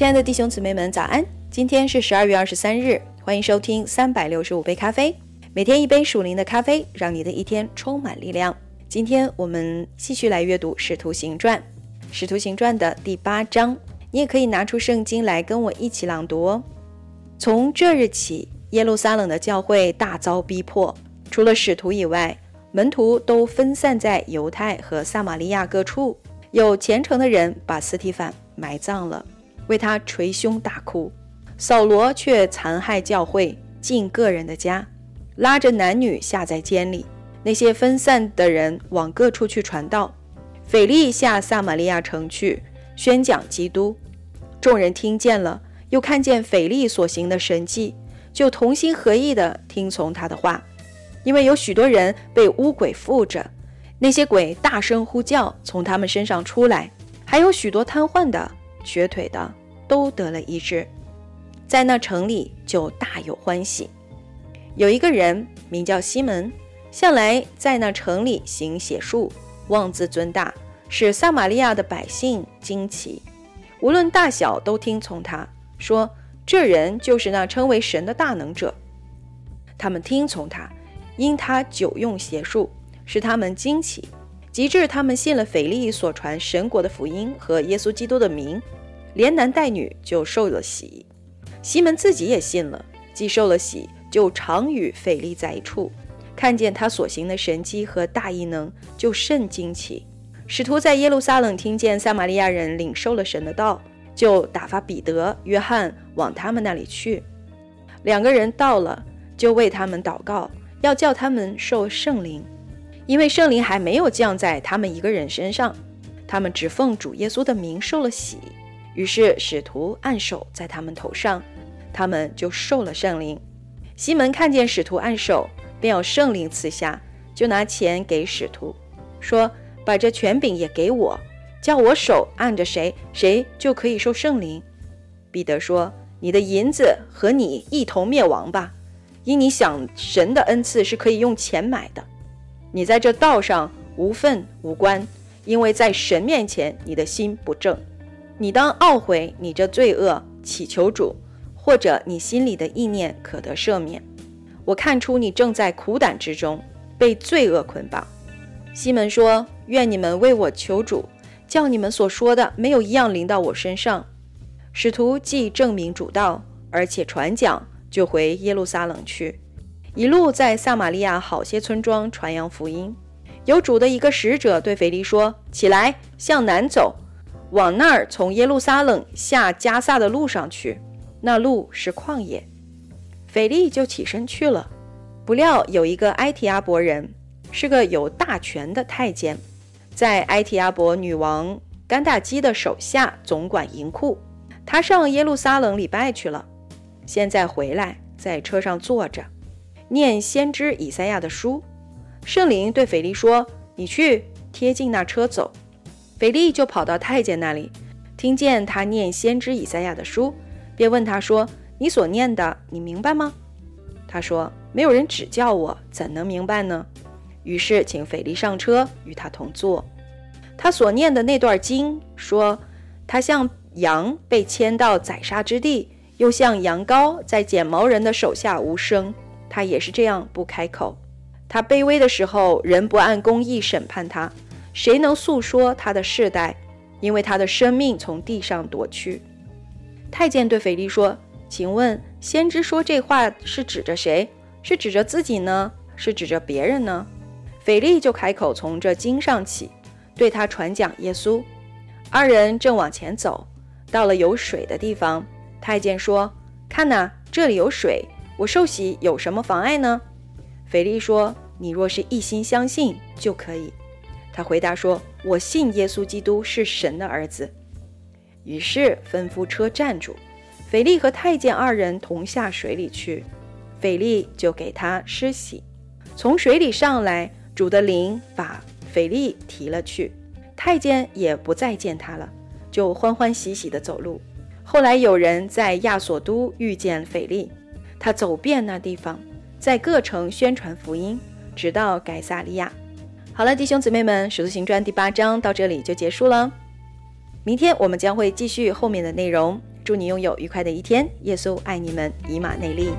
亲爱的弟兄姊妹们，早安！今天是十二月二十三日，欢迎收听三百六十五杯咖啡，每天一杯属灵的咖啡，让你的一天充满力量。今天我们继续来阅读《使徒行传》，《使徒行传》的第八章，你也可以拿出圣经来跟我一起朗读哦。从这日起，耶路撒冷的教会大遭逼迫，除了使徒以外，门徒都分散在犹太和撒玛利亚各处。有虔诚的人把斯提凡埋葬了，为他捶胸大哭。扫罗却残害教会，进个人的家，拉着男女下在监里。那些分散的人往各处去传道。腓力下撒玛利亚城去宣讲基督。众人听见了，又看见腓力所行的神迹，就同心合意地听从他的话。因为有许多人被污鬼附着。那些鬼大声呼叫，从他们身上出来，还有许多瘫痪的、瘸腿的，都得了医治。在那城里就大有欢喜。有一个人名叫西门，向来在那城里行邪术，妄自尊大，使撒玛利亚的百姓惊奇。无论大小都听从他，说这人就是那称为神的大能者。他们听从他，因他久用邪术。使他们惊奇，及至他们信了腓力所传神国的福音和耶稣基督的名，连男带女就受了洗。西门自己也信了，既受了洗，就常与腓力在一处，看见他所行的神迹和大异能，就甚惊奇。使徒在耶路撒冷听见撒玛利亚人领受了神的道，就打发彼得、约翰往他们那里去。两个人到了，就为他们祷告，要叫他们受圣灵。因为圣灵还没有降在他们一个人身上，他们只奉主耶稣的名受了洗。于是使徒按手在他们头上，他们就受了圣灵。西门看见使徒按手，便有圣灵赐下，就拿钱给使徒，说：“把这权柄也给我，叫我手按着谁，谁就可以受圣灵。”彼得说：“你的银子和你一同灭亡吧，因你想神的恩赐是可以用钱买的。”你在这道上无份无关，因为在神面前你的心不正。你当懊悔你这罪恶，祈求主，或者你心里的意念可得赦免。我看出你正在苦胆之中，被罪恶捆绑。西门说：“愿你们为我求主，叫你们所说的没有一样临到我身上。”使徒既证明主道，而且传讲，就回耶路撒冷去。一路在撒玛利亚好些村庄传扬福音。有主的一个使者对腓力说：“起来，向南走，往那儿从耶路撒冷下加萨的路上去。那路是旷野。”腓力就起身去了。不料有一个埃提阿伯人，是个有大权的太监，在埃提阿伯女王甘大基的手下总管银库。他上耶路撒冷礼拜去了，现在回来，在车上坐着。念先知以赛亚的书，圣灵对腓力说：“你去贴近那车走。”腓力就跑到太监那里，听见他念先知以赛亚的书，便问他说：“你所念的，你明白吗？”他说：“没有人指教我，怎能明白呢？”于是请腓力上车，与他同坐。他所念的那段经说：“他像羊被牵到宰杀之地，又像羊羔在剪毛人的手下无声。”他也是这样不开口。他卑微的时候，人不按公义审判他，谁能诉说他的世代？因为他的生命从地上夺去。太监对腓力说：“请问，先知说这话是指着谁？是指着自己呢？是指着别人呢？”腓力就开口从这经上起，对他传讲耶稣。二人正往前走，到了有水的地方，太监说：“看哪，这里有水。”我受洗有什么妨碍呢？腓力说：“你若是一心相信，就可以。”他回答说：“我信耶稣基督是神的儿子。”于是吩咐车站住，腓力和太监二人同下水里去。腓力就给他施洗，从水里上来，主的灵把腓力提了去，太监也不再见他了，就欢欢喜喜地走路。后来有人在亚索都遇见腓力。他走遍那地方，在各城宣传福音，直到盖萨利亚。好了，弟兄姊妹们，《使徒行传》第八章到这里就结束了。明天我们将会继续后面的内容。祝你拥有愉快的一天。耶稣爱你们，以马内利。